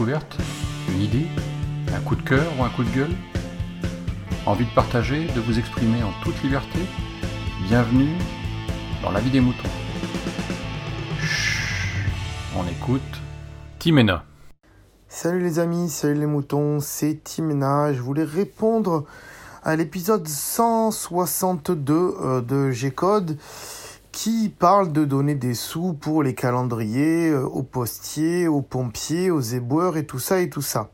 Une idée Un coup de cœur ou un coup de gueule Envie de partager, de vous exprimer en toute liberté Bienvenue dans la vie des moutons. On écoute Timena. Salut les amis, salut les moutons, c'est Timena. Je voulais répondre à l'épisode 162 euh, de G-Code qui parle de donner des sous pour les calendriers euh, aux postiers, aux pompiers, aux éboueurs et tout ça et tout ça.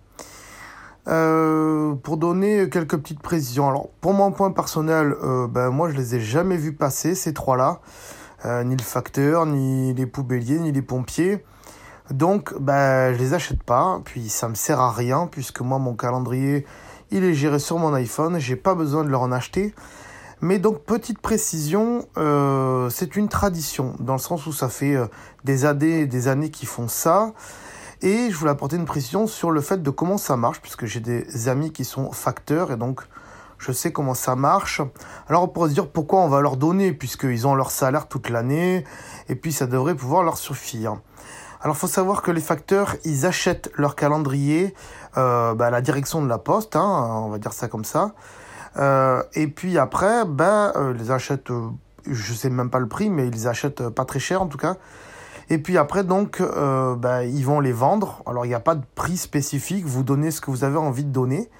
Euh, pour donner quelques petites précisions. Alors, pour mon point personnel, euh, ben, moi, je les ai jamais vus passer, ces trois-là. ni le facteur, ni les poubelliers, ni les pompiers. Donc, ben, je les achète pas. Puis, ça me sert à rien, puisque moi, mon calendrier, il est géré sur mon iPhone. J'ai pas besoin de leur en acheter. Mais donc, petite précision, euh, c'est une tradition, dans le sens où ça fait euh, des années et des années qu'ils font ça. Et je voulais apporter une précision sur le fait de comment ça marche, puisque j'ai des amis qui sont facteurs, et donc je sais comment ça marche. Alors on pourrait se dire pourquoi on va leur donner, puisqu'ils ont leur salaire toute l'année, et puis ça devrait pouvoir leur suffire. Alors faut savoir que les facteurs, ils achètent leur calendrier euh, bah, à la direction de la poste, hein, on va dire ça comme ça. Euh, et puis après, ben, euh, ils achètent, euh, je sais même pas le prix, mais ils achètent pas très cher en tout cas. Et puis après, donc, euh, ben, ils vont les vendre. Alors, il n'y a pas de prix spécifique, vous donnez ce que vous avez envie de donner.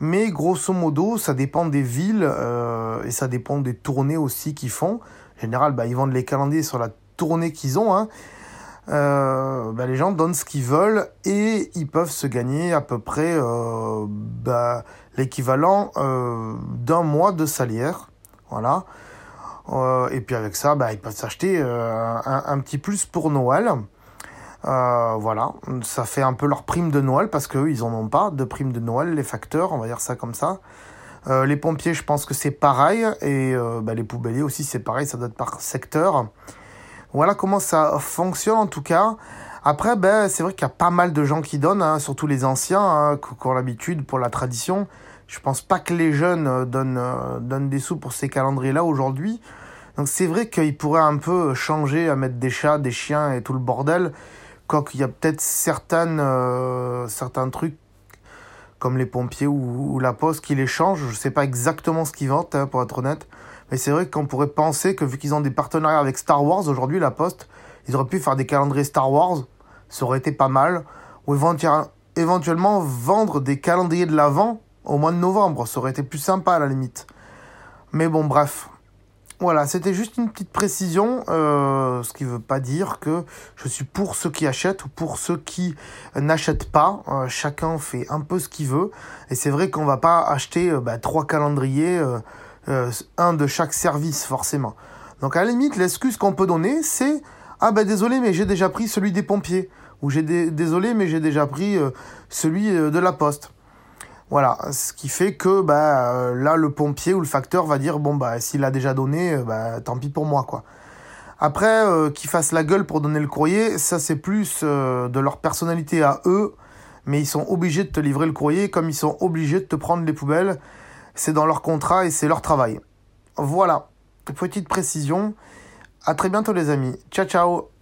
Mais grosso modo, ça dépend des villes et ça dépend des tournées aussi qu'ils font. En général, ben, ils vendent les calendriers sur la tournée qu'ils ont. Hein. Ben, les gens donnent ce qu'ils veulent et ils peuvent se gagner à peu près ben, l'équivalent euh, d'un mois de salaire. Voilà. Euh, et puis avec ça, bah, ils peuvent s'acheter euh, un, petit plus pour Noël. Voilà, ça fait un peu leur prime de Noël parce qu'eux, ils en ont pas de prime de Noël, les facteurs, on va dire ça comme ça. Les pompiers, je pense que c'est pareil. Et bah, les poubelliers aussi, c'est pareil, ça doit être par secteur. Voilà comment ça fonctionne en tout cas. Après, ben, c'est vrai qu'il y a pas mal de gens qui donnent, hein, surtout les anciens, hein, qui ont l'habitude pour la tradition. Je pense pas que les jeunes euh, donnent, euh, donnent des sous pour ces calendriers-là aujourd'hui. Donc c'est vrai qu'ils pourraient un peu changer à mettre des chats, des chiens et tout le bordel. Quoiqu'il y a peut-être certaines, euh, certains trucs comme les pompiers ou, ou, la poste qui les changent. Je sais pas exactement ce qu'ils vendent, hein, pour être honnête. Mais c'est vrai qu'on pourrait penser que vu qu'ils ont des partenariats avec Star Wars aujourd'hui, la poste, ils auraient pu faire des calendriers Star Wars. Ça aurait été pas mal. Ou éventuellement vendre des calendriers de l'avant au mois de novembre. Ça aurait été plus sympa à la limite. Mais bon, bref. Voilà, c'était juste une petite précision, euh, ce qui ne veut pas dire que je suis pour ceux qui achètent ou pour ceux qui n'achètent pas. Euh, chacun fait un peu ce qu'il veut. Et c'est vrai qu'on va pas acheter euh, bah, trois calendriers, un de chaque service forcément. Donc à la limite, l'excuse qu'on peut donner, c'est ah ben désolé, mais j'ai déjà pris celui des pompiers ou j'ai désolé, mais j'ai déjà pris euh, celui de la poste. Voilà, ce qui fait que bah, euh, là, le pompier ou le facteur va dire bon, bah, s'il a déjà donné, euh, bah, tant pis pour moi. quoi. Après, euh, qu'ils fassent la gueule pour donner le courrier, ça c'est plus euh, de leur personnalité à eux, mais ils sont obligés de te livrer le courrier comme ils sont obligés de te prendre les poubelles. C'est dans leur contrat et c'est leur travail. Voilà, petite précision. À très bientôt les amis. Ciao ciao